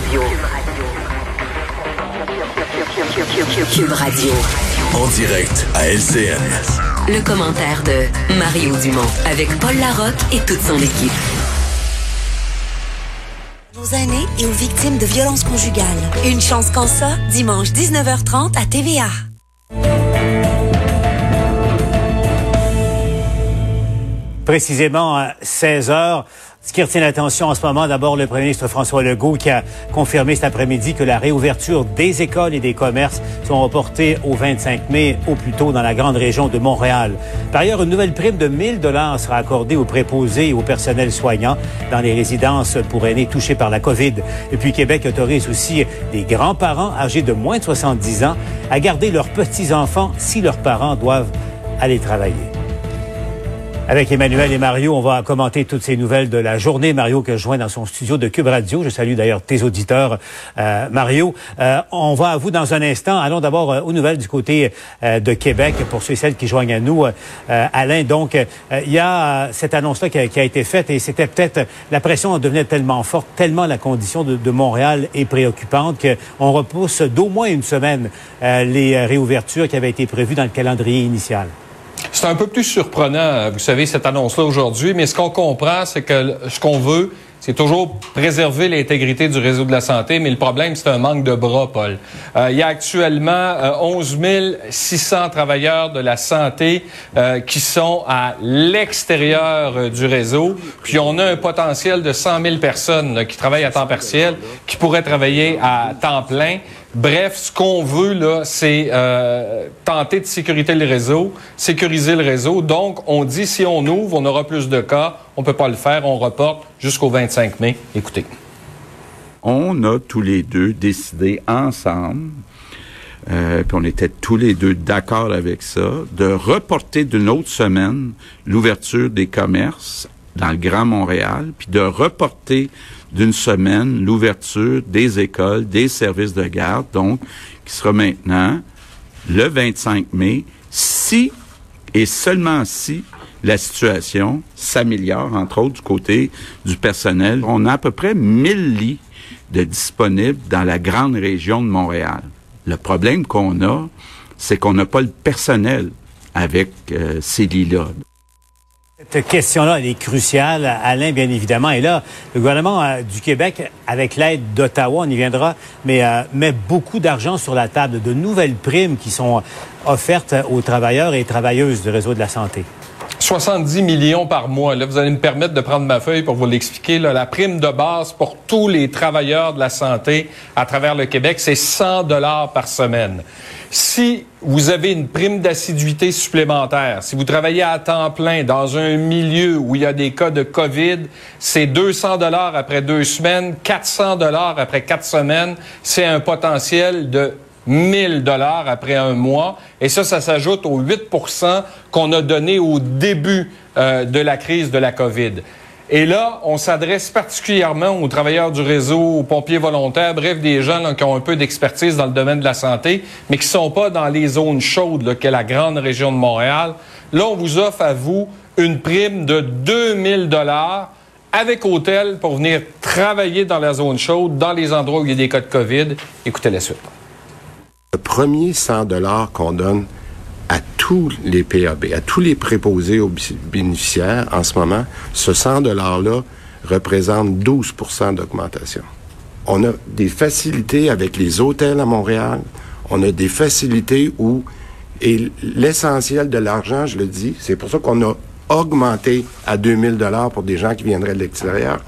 Radio. Cube Radio. En direct à LCN. Le commentaire de Mario Dumont avec Paul Larocque et toute son équipe. Aux aînés et aux victimes de violences conjugales. Une chance qu'en ça, dimanche 19h30 à TVA. Précisément à 16 heures. Ce qui retient l'attention en ce moment, d'abord le premier ministre François Legault qui a confirmé cet après-midi que la réouverture des écoles et des commerces sont reportées au 25 mai au plus tôt dans la grande région de Montréal. Par ailleurs, une nouvelle prime de 1000 dollars sera accordée aux préposés et au personnel soignant dans les résidences pour aînés touchés par la COVID. Et puis Québec autorise aussi les grands-parents âgés de moins de 70 ans à garder leurs petits-enfants si leurs parents doivent aller travailler. Avec Emmanuel et Mario, on va commenter toutes ces nouvelles de la journée. Mario que je joins dans son studio de Cube Radio. Je salue d'ailleurs tes auditeurs, euh, Mario. Euh, on va à vous dans un instant. Allons d'abord euh, aux nouvelles du côté euh, de Québec pour ceux et celles qui joignent à nous. Euh, Alain, donc, il y a cette annonce-là qui, qui, a été faite et c'était peut-être, la pression en devenait tellement forte, tellement la condition de, de Montréal est préoccupante qu'on repousse d'au moins une semaine les réouvertures qui avaient été prévues dans le calendrier initial. C'est un peu plus surprenant, vous savez, cette annonce-là aujourd'hui, mais ce qu'on comprend, c'est que ce qu'on veut, c'est toujours préserver l'intégrité du réseau de la santé, mais le problème, c'est un manque de bras, Paul. Euh, il y a actuellement euh, 11 600 travailleurs de la santé euh, qui sont à l'extérieur euh, du réseau, puis on a un potentiel de 100 000 personnes qui travaillent à temps partiel, qui pourraient travailler à temps plein. Bref, ce qu'on veut, là, c'est euh, tenter de sécuriser le réseau, sécuriser le réseau. Donc, on dit si on ouvre, on aura plus de cas. On peut pas le faire, on reporte jusqu'au 25 mai. Écoutez. On a tous les deux décidé ensemble, euh, puis on était tous les deux d'accord avec ça, de reporter d'une autre semaine l'ouverture des commerces dans le Grand Montréal, puis de reporter d'une semaine l'ouverture des écoles, des services de garde, donc qui sera maintenant le 25 mai, si et seulement si la situation s'améliore, entre autres du côté du personnel. On a à peu près 1000 lits de disponibles dans la grande région de Montréal. Le problème qu'on a, c'est qu'on n'a pas le personnel avec euh, ces lits-là. Cette question-là, elle est cruciale, Alain, bien évidemment. Et là, le gouvernement euh, du Québec, avec l'aide d'Ottawa, on y viendra, mais euh, met beaucoup d'argent sur la table, de nouvelles primes qui sont offertes aux travailleurs et travailleuses du réseau de la santé. 70 millions par mois. Là, vous allez me permettre de prendre ma feuille pour vous l'expliquer. La prime de base pour tous les travailleurs de la santé à travers le Québec, c'est 100 dollars par semaine. Si vous avez une prime d'assiduité supplémentaire, si vous travaillez à temps plein dans un milieu où il y a des cas de COVID, c'est 200 dollars après deux semaines, 400 dollars après quatre semaines. C'est un potentiel de 1000 dollars après un mois. Et ça, ça s'ajoute aux 8% qu'on a donné au début euh, de la crise de la COVID. Et là, on s'adresse particulièrement aux travailleurs du réseau, aux pompiers volontaires, bref, des gens qui ont un peu d'expertise dans le domaine de la santé, mais qui sont pas dans les zones chaudes, qu'est la grande région de Montréal. Là, on vous offre à vous une prime de 2000 dollars avec hôtel pour venir travailler dans la zone chaude, dans les endroits où il y a des cas de COVID. Écoutez la suite. Le premier 100 dollars qu'on donne à tous les PAB, à tous les préposés aux bénéficiaires en ce moment, ce 100 dollars-là représente 12% d'augmentation. On a des facilités avec les hôtels à Montréal. On a des facilités où, et l'essentiel de l'argent, je le dis, c'est pour ça qu'on a augmenté à 2000 dollars pour des gens qui viendraient de l'extérieur.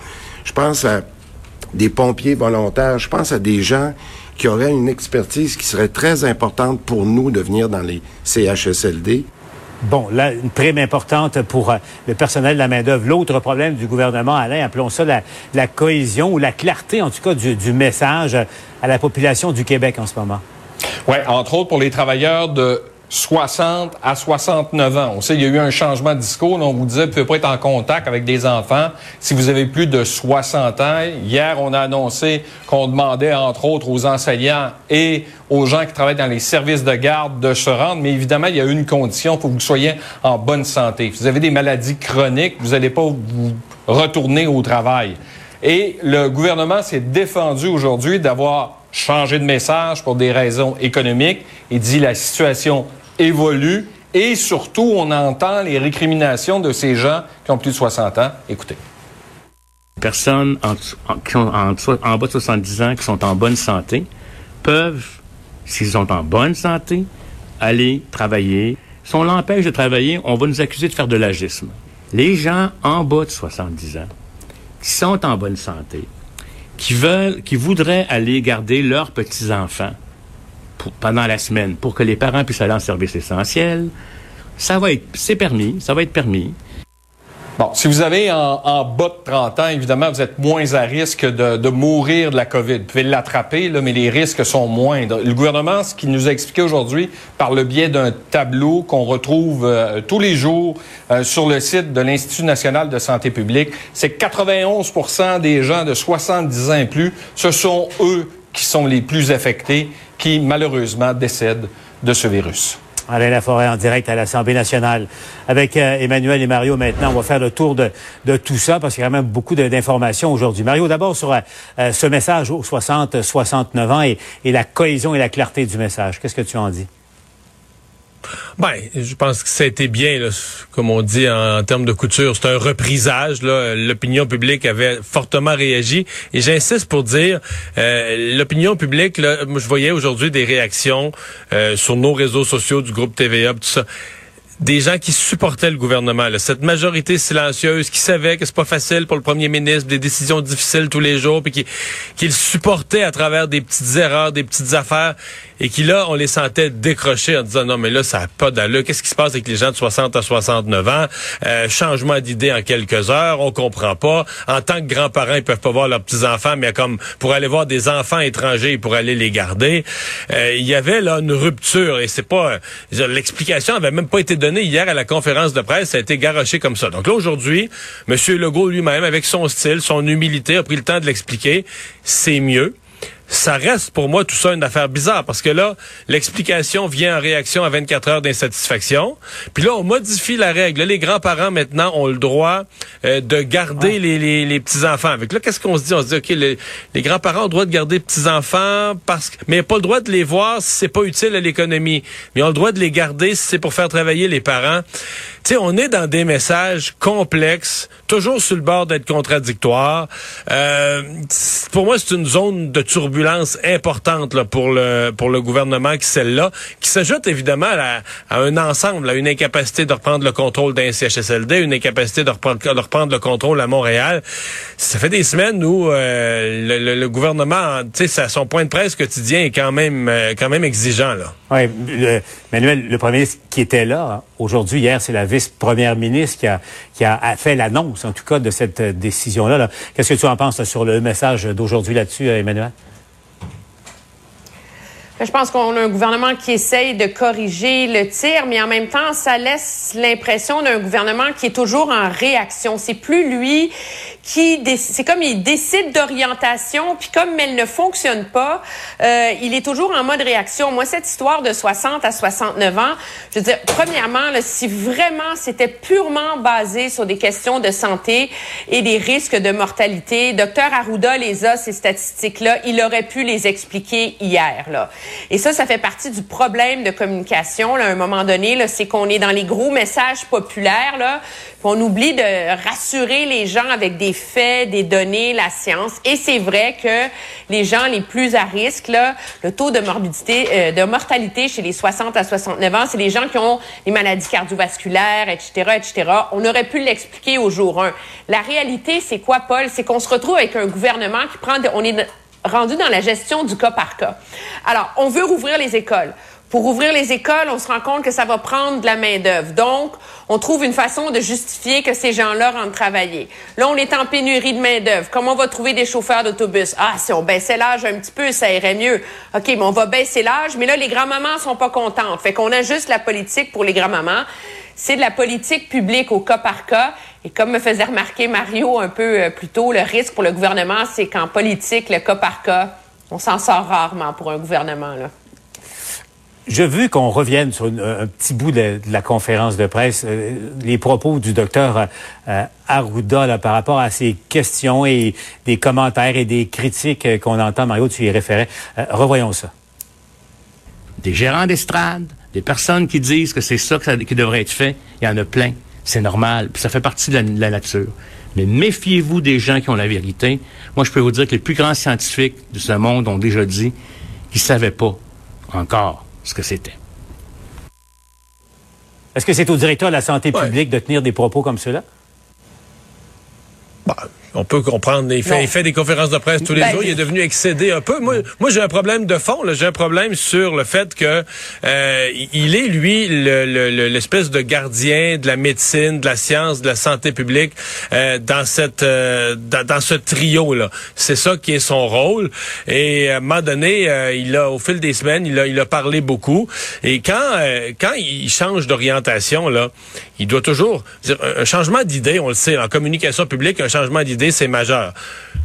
Je pense à des pompiers volontaires, je pense à des gens qui auraient une expertise qui serait très importante pour nous de venir dans les CHSLD. Bon, là, une prime importante pour euh, le personnel de la main-d'œuvre. L'autre problème du gouvernement, Alain, appelons ça la, la, cohésion ou la clarté, en tout cas, du, du message à la population du Québec en ce moment. Oui, entre autres pour les travailleurs de 60 à 69 ans. On sait qu'il y a eu un changement de discours. on vous disait, vous ne pouvez pas être en contact avec des enfants si vous avez plus de 60 ans. Hier, on a annoncé qu'on demandait, entre autres, aux enseignants et aux gens qui travaillent dans les services de garde de se rendre. Mais évidemment, il y a une condition pour que vous soyez en bonne santé. Si vous avez des maladies chroniques, vous n'allez pas vous retourner au travail. Et le gouvernement s'est défendu aujourd'hui d'avoir changé de message pour des raisons économiques. Il dit la situation évolue et surtout, on entend les récriminations de ces gens qui ont plus de 60 ans. Écoutez. Personnes en, qui ont en, bas de 70 ans qui sont en bonne santé peuvent, s'ils sont en bonne santé, aller travailler. Si on l'empêche de travailler, on va nous accuser de faire de l'agisme. Les gens en bas de 70 ans, qui sont en bonne santé, qui veulent, qui voudraient aller garder leurs petits-enfants pendant la semaine pour que les parents puissent aller en service essentiel, ça va être, c'est permis, ça va être permis. Bon, si vous avez en, bas de 30 ans, évidemment, vous êtes moins à risque de, mourir de la COVID. Vous pouvez l'attraper, mais les risques sont moindres. Le gouvernement, ce qu'il nous a expliqué aujourd'hui par le biais d'un tableau qu'on retrouve euh, tous les jours euh, sur le site de l'Institut national de santé publique, c'est que 91% des gens de 70 ans et plus, ce sont eux qui sont les plus affectés, qui malheureusement décèdent de ce virus. Alain Laforêt en direct à l'Assemblée nationale. Avec euh, Emmanuel et Mario maintenant, on va faire le tour de, tout ça parce qu'il y a quand même beaucoup d'informations aujourd'hui. Mario, d'abord sur euh, euh, ce message aux 60-69 ans et la cohésion et la clarté du message. Qu'est-ce que tu en dis? Ben, je pense que ça a été bien, là, comme on dit en, termes de couture. C'est un reprisage. L'opinion publique avait fortement réagi. Et j'insiste pour dire, euh, l'opinion publique, là, je voyais aujourd'hui des réactions euh, sur nos réseaux sociaux du groupe TVA, tout ça des gens qui supportaient le gouvernement, là. cette majorité silencieuse qui savait que c'est pas facile pour le premier ministre, des décisions difficiles tous les jours, puis qui, qui le supportait à travers des petites erreurs, des petites affaires, et qui là, on les sentait décrocher en disant non mais là ça n'a pas d'allure. Qu'est-ce qui se passe avec les gens de 60 à 69 ans? Euh, Changement d'idée en quelques heures, on comprend pas. En tant que grands-parents, ils peuvent pas voir leurs petits enfants, mais comme pour aller voir des enfants étrangers, pour aller les garder, euh, il y avait là une rupture et c'est pas l'explication avait même pas été donnée hier à la conférence de presse, ça a été garoché comme ça. Donc là, aujourd'hui, M. Legault lui-même, avec son style, son humilité, a pris le temps de l'expliquer. C'est mieux ça reste pour moi tout ça une affaire bizarre parce que là, l'explication vient en réaction à 24 heures d'insatisfaction. Puis là, on modifie la règle. les grands-parents maintenant ont le droit euh, de garder les, les, les petits-enfants. Avec là, qu'est-ce qu'on se dit? On se dit, OK, les, les grands-parents ont le droit de garder petits-enfants parce que, mais pas le droit de les voir si c'est pas utile à l'économie. Mais ils ont le droit de les garder si c'est pour faire travailler les parents. Tu sais, on est dans des messages complexes, toujours sur le bord d'être contradictoires. Euh, pour moi, c'est une zone de turbulence importante pour le pour le gouvernement qui celle-là, qui s'ajoute évidemment à, un ensemble, à une incapacité de reprendre le contrôle d'un CHSLD, une incapacité de reprendre, de reprendre le contrôle à Montréal. Ça fait des semaines où euh, le, le, gouvernement, tu sais, son point de presse quotidien est quand même euh, quand même exigeant là. Oui, Manuel, le premier ministre qui était là hein, aujourd'hui, hier, c'est la vice-première ministre qui a, qui a fait l'annonce, en tout cas, de cette euh, décision-là. Qu'est-ce que tu en penses sur le message d'aujourd'hui là-dessus, Emmanuel? Je pense qu'on a un gouvernement qui essaye de corriger le tir, mais en même temps, ça laisse l'impression d'un gouvernement qui est toujours en réaction. C'est plus lui qui c'est comme il décide d'orientation, puis comme elle ne fonctionne pas, euh, il est toujours en mode réaction. Moi, cette histoire de 60 à 69 ans, je veux dire, premièrement, là, si vraiment c'était purement basé sur des questions de santé et des risques de mortalité, docteur Arruda les a ces statistiques-là, il aurait pu les expliquer hier. Là. Et ça, ça fait partie du problème de communication. Là, à un moment donné, c'est qu'on est dans les gros messages populaires. Là, on oublie de rassurer les gens avec des faits, des données, la science. Et c'est vrai que les gens les plus à risque, là, le taux de morbidité, euh, de mortalité chez les 60 à 69 ans, c'est les gens qui ont des maladies cardiovasculaires, etc., etc. On aurait pu l'expliquer au jour 1. La réalité, c'est quoi, Paul? C'est qu'on se retrouve avec un gouvernement qui prend, on est rendu dans la gestion du cas par cas. Alors, on veut rouvrir les écoles. Pour ouvrir les écoles, on se rend compte que ça va prendre de la main-d'œuvre. Donc, on trouve une façon de justifier que ces gens-là rentrent travailler. Là, on est en pénurie de main-d'œuvre. Comment on va trouver des chauffeurs d'autobus? Ah, si on baissait l'âge un petit peu, ça irait mieux. OK, mais on va baisser l'âge, mais là, les grands-mamans sont pas contentes. Fait qu'on a juste la politique pour les grands-mamans. C'est de la politique publique au cas par cas. Et comme me faisait remarquer Mario un peu euh, plus tôt, le risque pour le gouvernement, c'est qu'en politique, le cas par cas, on s'en sort rarement pour un gouvernement. Là. Je veux qu'on revienne sur un petit bout de, la conférence de presse, euh, les propos du docteur euh, Arruda par rapport à ces questions et des commentaires et des critiques euh, qu'on entend. Mario, tu y référais. revoyons ça. Des gérants d'estrade, des personnes qui disent que c'est ça, qui devrait être fait, il y en a plein. C'est normal, puis ça fait partie de la, nature. Mais méfiez-vous des gens qui ont la vérité. Moi, je peux vous dire que les plus grands scientifiques de ce monde ont déjà dit qu'ils ne savaient pas encore ce que c'était. Est-ce que c'est au directeur de la santé publique de tenir des propos comme ceux-là? Bah, on peut comprendre. Il fait, il fait des conférences de presse tous les ben, jours. Il est devenu excédé un peu. Moi, moi j'ai un problème de fond. J'ai un problème sur le fait que euh, il est, lui, l'espèce de gardien de la médecine, de la science, de la santé publique euh, dans cette euh, dans, ce trio-là. C'est ça qui est son rôle. Et à un moment donné, il a, au fil des semaines, il a, il a parlé beaucoup. Et quand, quand il change d'orientation, là, il doit toujours... Dire, un changement d'idée, on le sait, en communication publique, un changement d'idée, c'est majeur.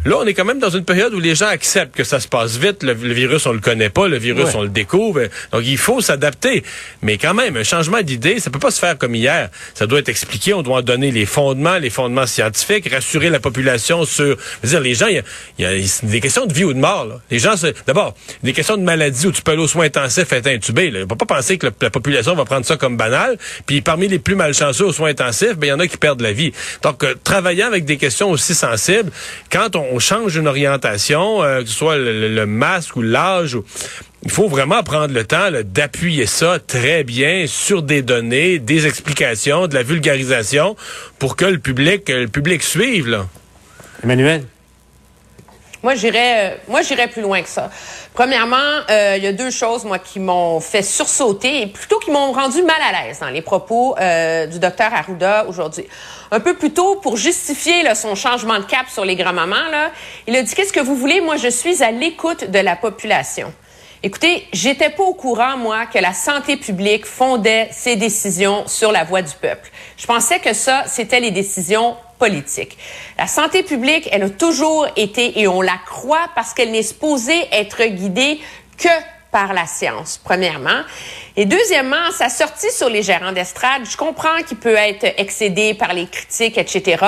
Là, on est quand même dans une période où les gens acceptent que ça se passe vite. Le, virus, on le connaît pas. Le virus, on le découvre. Donc, il faut s'adapter. Mais quand même, un changement d'idée, ça peut pas se faire comme hier. Ça doit être expliqué. On doit donner les fondements, les fondements scientifiques, rassurer la population sur... dire, les gens, il y, a, des questions de vie ou de mort. Là. Les gens, d'abord, des questions de maladie où tu peux aller aux soins intensifs être intubé. Là. On peut pas penser que la population va prendre ça comme banal. Puis parmi les plus malchanceux aux soins intensifs, ben il y en a qui perdent la vie. Donc, euh, travaillant avec des questions aussi sensibles, quand on, change une orientation, euh, que ce soit le, masque ou l'âge, il faut vraiment prendre le temps d'appuyer ça très bien sur des données, des explications, de la vulgarisation pour que le public, le public suive. Emmanuel? Moi, j'irais, euh, moi, j'irais plus loin que ça. Premièrement, euh, il y a deux choses, moi, qui m'ont fait sursauter et plutôt qui m'ont rendu mal à l'aise dans les propos euh, du docteur Arruda aujourd'hui. Un peu plus tôt, pour justifier là, son changement de cap sur les grands-mamans, là, il a dit Qu'est-ce que vous voulez? Moi, je suis à l'écoute de la population. Écoutez, j'étais pas au courant, moi, que la santé publique fondait ses décisions sur la voix du peuple. Je pensais que ça, c'était les décisions La santé publique, elle a toujours été, et on la croit parce qu'elle n'est supposée être guidée que par la science, premièrement. Et deuxièmement, sa sortie sur les gérants d'estrade, je comprends qu'il peut être excédé par les critiques, etc.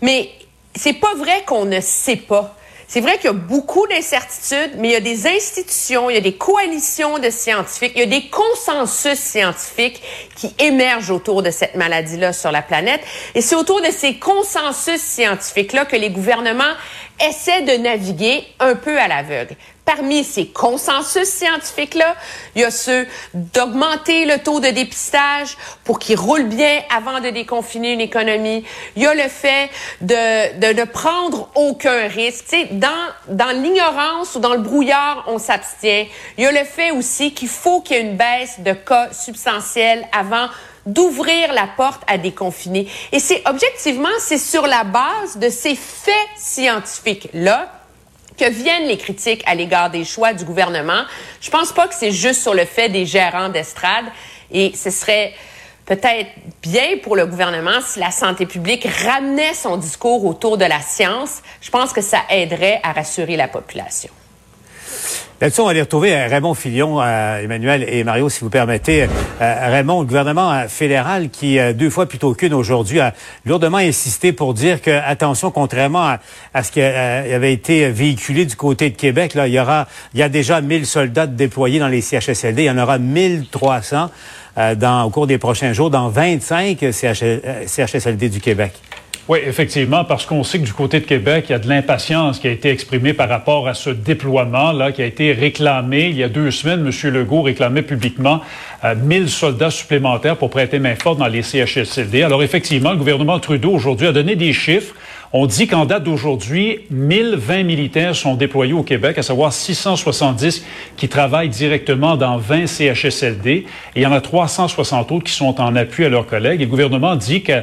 Mais c'est pas vrai qu'on ne sait pas. C'est vrai qu'il y a beaucoup d'incertitudes, mais il y a des institutions, il y a des coalitions de scientifiques, il y a des consensus scientifiques qui émergent autour de cette maladie-là sur la planète. Et c'est autour de ces consensus scientifiques-là que les gouvernements essaient de naviguer un peu à l'aveugle parmi ces consensus scientifiques-là, il y a ceux d'augmenter le taux de dépistage pour qu'il roule bien avant de déconfiner une économie. Il y a le fait de, de ne prendre aucun risque. Tu sais, dans, dans l'ignorance ou dans le brouillard, on s'abstient. Il y a le fait aussi qu'il faut qu'il y ait une baisse de cas substantiels avant d'ouvrir la porte à déconfiner. Et c'est objectivement, c'est sur la base de ces faits scientifiques-là que viennent les critiques à l'égard des choix du gouvernement. Je pense pas que c'est juste sur le fait des gérants d'estrade et ce serait peut-être bien pour le gouvernement si la santé publique ramenait son discours autour de la science. Je pense que ça aiderait à rassurer la population. Là-dessus, on va aller retrouver euh, Raymond Filion, euh, Emmanuel et Mario, si vous permettez. Euh, Raymond, le gouvernement fédéral qui, deux fois plutôt qu'une aujourd'hui, a lourdement insisté pour dire que, attention, contrairement à, ce qui avait été véhiculé du côté de Québec, là, il y aura, il y a déjà 1000 soldats déployés dans les CHSLD. Il y en aura 1300 dans, au cours des prochains jours dans 25 CHSLD du Québec. Oui, effectivement, parce qu'on sait que du côté de Québec, il y a de l'impatience qui a été exprimée par rapport à ce déploiement-là, qui a été réclamé il y a deux semaines. M. Legault réclamait publiquement 1000 euh, soldats supplémentaires pour prêter main forte dans les CHSLD. Alors effectivement, le gouvernement Trudeau aujourd'hui a donné des chiffres. On dit qu'en date d'aujourd'hui, 1020 militaires sont déployés au Québec, à savoir 670 qui travaillent directement dans 20 CHSLD. Et il y en a 360 autres qui sont en appui à leurs collègues. Et le gouvernement dit que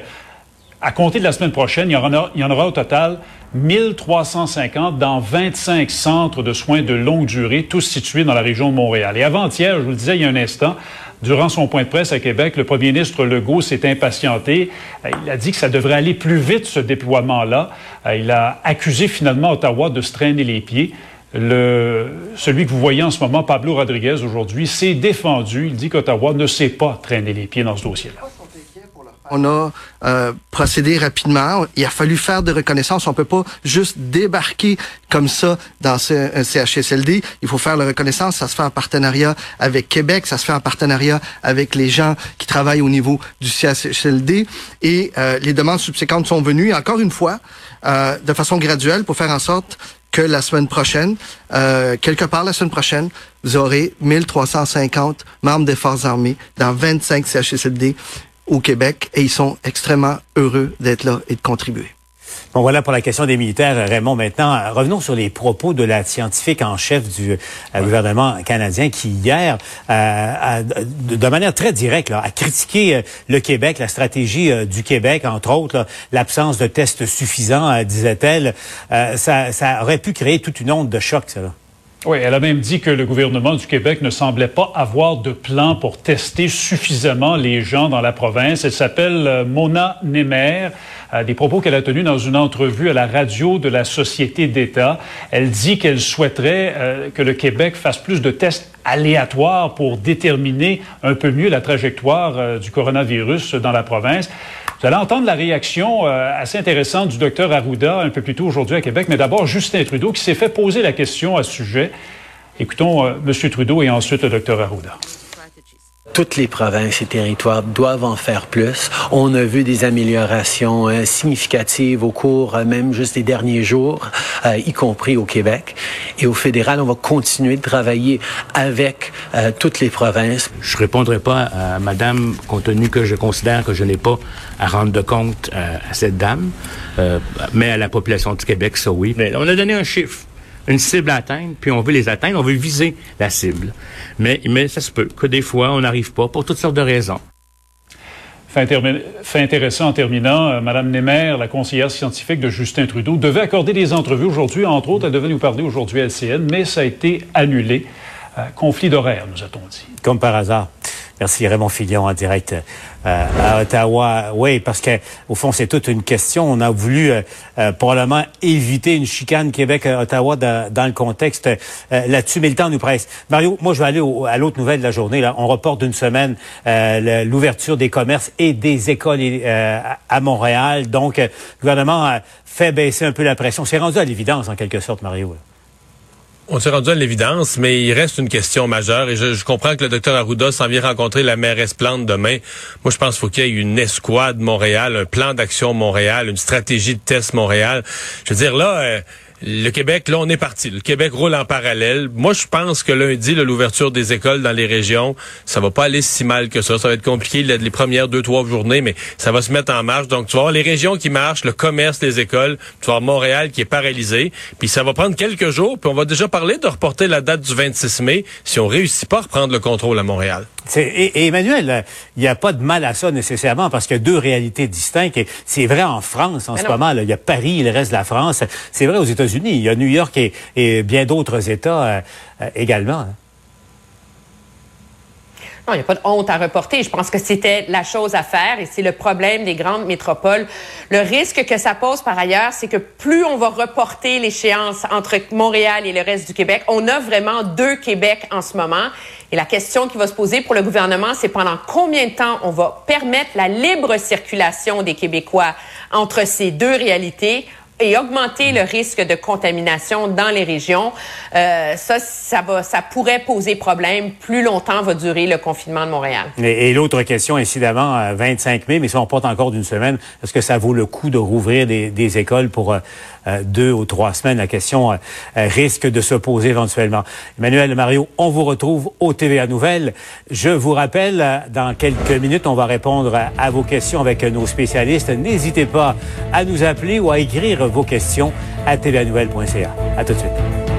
à compter de la semaine prochaine, il y, en aura au total 1350 dans 25 centres de soins de longue durée, tous situés dans la région de Montréal. Et avant-hier, je vous le disais il y a un instant, durant son point de presse à Québec, le premier ministre Legault s'est impatienté. Euh, il a dit que ça devrait aller plus vite, ce déploiement-là. Euh, il a accusé finalement Ottawa de se traîner les pieds. Celui que vous voyez en ce moment, Pablo Rodriguez, aujourd'hui, s'est défendu. Il dit qu'Ottawa ne sait pas traîner les pieds dans ce dossier-là. On a euh, procédé rapidement. Il a fallu faire de reconnaissance. On peut pas juste débarquer comme ça dans un CHSLD. Il faut faire la reconnaissance. Ça se fait en partenariat avec Québec. Ça se fait en partenariat avec les gens qui travaillent au niveau du CHSLD. Et euh, les demandes subséquentes sont venues. Encore une fois, euh, de façon graduelle pour faire en sorte que la semaine prochaine, euh, quelque part la semaine prochaine, vous aurez 1350 membres des forces armées dans 25 CHSLD au Québec et ils sont extrêmement heureux d'être là et de contribuer. Bon, voilà pour la question des militaires. Raymond, maintenant, revenons sur les propos de la scientifique en chef du euh, gouvernement canadien qui, hier, euh, a, de, manière très directe, là, a critiqué euh, le Québec, la stratégie euh, du Québec, entre autres, l'absence de tests suffisants, disait-elle. ça, ça aurait pu créer toute une onde de choc, ça. Là. Oui, elle a même dit que le gouvernement du Québec ne semblait pas avoir de plan pour tester suffisamment les gens dans la province. Elle s'appelle euh, Mona Nemer. Euh, des propos qu'elle a tenus dans une entrevue à la radio de la Société d'État. Elle dit qu'elle souhaiterait euh, que le Québec fasse plus de tests aléatoires pour déterminer un peu mieux la trajectoire du coronavirus dans la province. Vous allez entendre la réaction euh, assez intéressante du docteur Arruda un peu plus tôt aujourd'hui à Québec, mais d'abord Justin Trudeau qui s'est fait poser la question à ce sujet. Écoutons euh, M. Trudeau et ensuite le docteur Arruda toutes les provinces et territoires doivent en faire plus. On a vu des améliorations euh, significatives au cours euh, même juste des derniers jours, euh, y compris au Québec. Et au fédéral, on va continuer de travailler avec toutes les provinces. Je répondrai pas à Madame, compte tenu que je considère que je n'ai pas à rendre de compte à cette dame, mais à la population du Québec, ça oui. Mais on a donné un chiffre une cible à atteindre, puis on veut les atteindre, on veut viser la cible. Mais, mais ça se peut que des fois, on n'arrive pas pour toutes sortes de raisons. Fait, intéressant en terminant, euh, Madame Nemer, la conseillère scientifique de Justin Trudeau, devait accorder des entrevues aujourd'hui. Entre autres, elle devait nous parler aujourd'hui à LCN, mais ça a été annulé. Euh, conflit d'horaire, nous a-t-on dit. Comme par hasard. Merci Raymond Fillon en direct euh, à Ottawa. Oui, parce que au fond, c'est toute une question. On a voulu euh, euh, probablement éviter une chicane Québec-Ottawa dans, le contexte là-dessus, mais le temps nous presse. Mario, moi, je vais aller à l'autre nouvelle de la journée. Là. On reporte d'une semaine l'ouverture des commerces et des écoles à Montréal. Donc, le gouvernement fait baisser un peu la pression. C'est rendu à l'évidence, en quelque sorte, Mario. On s'est rendu à l'évidence, mais il reste une question majeure et je, comprends que le docteur Arruda s'en vient rencontrer la mairesse Plante demain. Moi, je pense qu'il faut qu'il y ait une escouade Montréal, un plan d'action Montréal, une stratégie de test Montréal. Je veux dire, là... Euh, le Québec, là, on est parti. Le Québec roule en parallèle. Moi, je pense que lundi, l'ouverture des écoles dans les régions, ça va pas aller si mal que ça. Ça va être compliqué les premières deux, trois journées, mais ça va se mettre en marche. Donc, tu vas voir les régions qui marchent, le commerce, les écoles. Tu vas voir Montréal qui est paralysé. Puis ça va prendre quelques jours. Puis on va déjà parler de reporter la date du 26 mai si on réussit pas à reprendre le contrôle à Montréal. Et, Emmanuel, il n'y a pas de mal à ça nécessairement parce qu'il y a deux réalités distinctes. C'est vrai en France en ce moment. Là. Il y a Paris, le reste de la France. C'est vrai aux États-Unis. Il y a New York et, bien d'autres États euh, euh, également. Hein. Non, il n'y a pas de honte à reporter. Je pense que c'était la chose à faire et c'est le problème des grandes métropoles. Le risque que ça pose par ailleurs, c'est que plus on va reporter l'échéance entre Montréal et le reste du Québec, on a vraiment deux Québec en ce moment. Et la question qui va se poser pour le gouvernement, c'est pendant combien de temps on va permettre la libre circulation des Québécois entre ces deux réalités? Et augmenter le risque de contamination dans les régions. Euh, ça, ça va, ça pourrait poser problème. Plus longtemps va durer le confinement de Montréal. Et, l'autre question, incidemment, 25 mai, mais si on porte encore d'une semaine, est-ce que ça vaut le coup de rouvrir des, écoles pour euh, euh, deux ou trois semaines? La question euh, euh, risque de se poser éventuellement. Emmanuel Mario, on vous retrouve au TVA Nouvelles. Je vous rappelle, dans quelques minutes, on va répondre à, vos questions avec nos spécialistes. N'hésitez pas à nous appeler ou à écrire vos questions à tvanouvelle.ca. À tout de suite.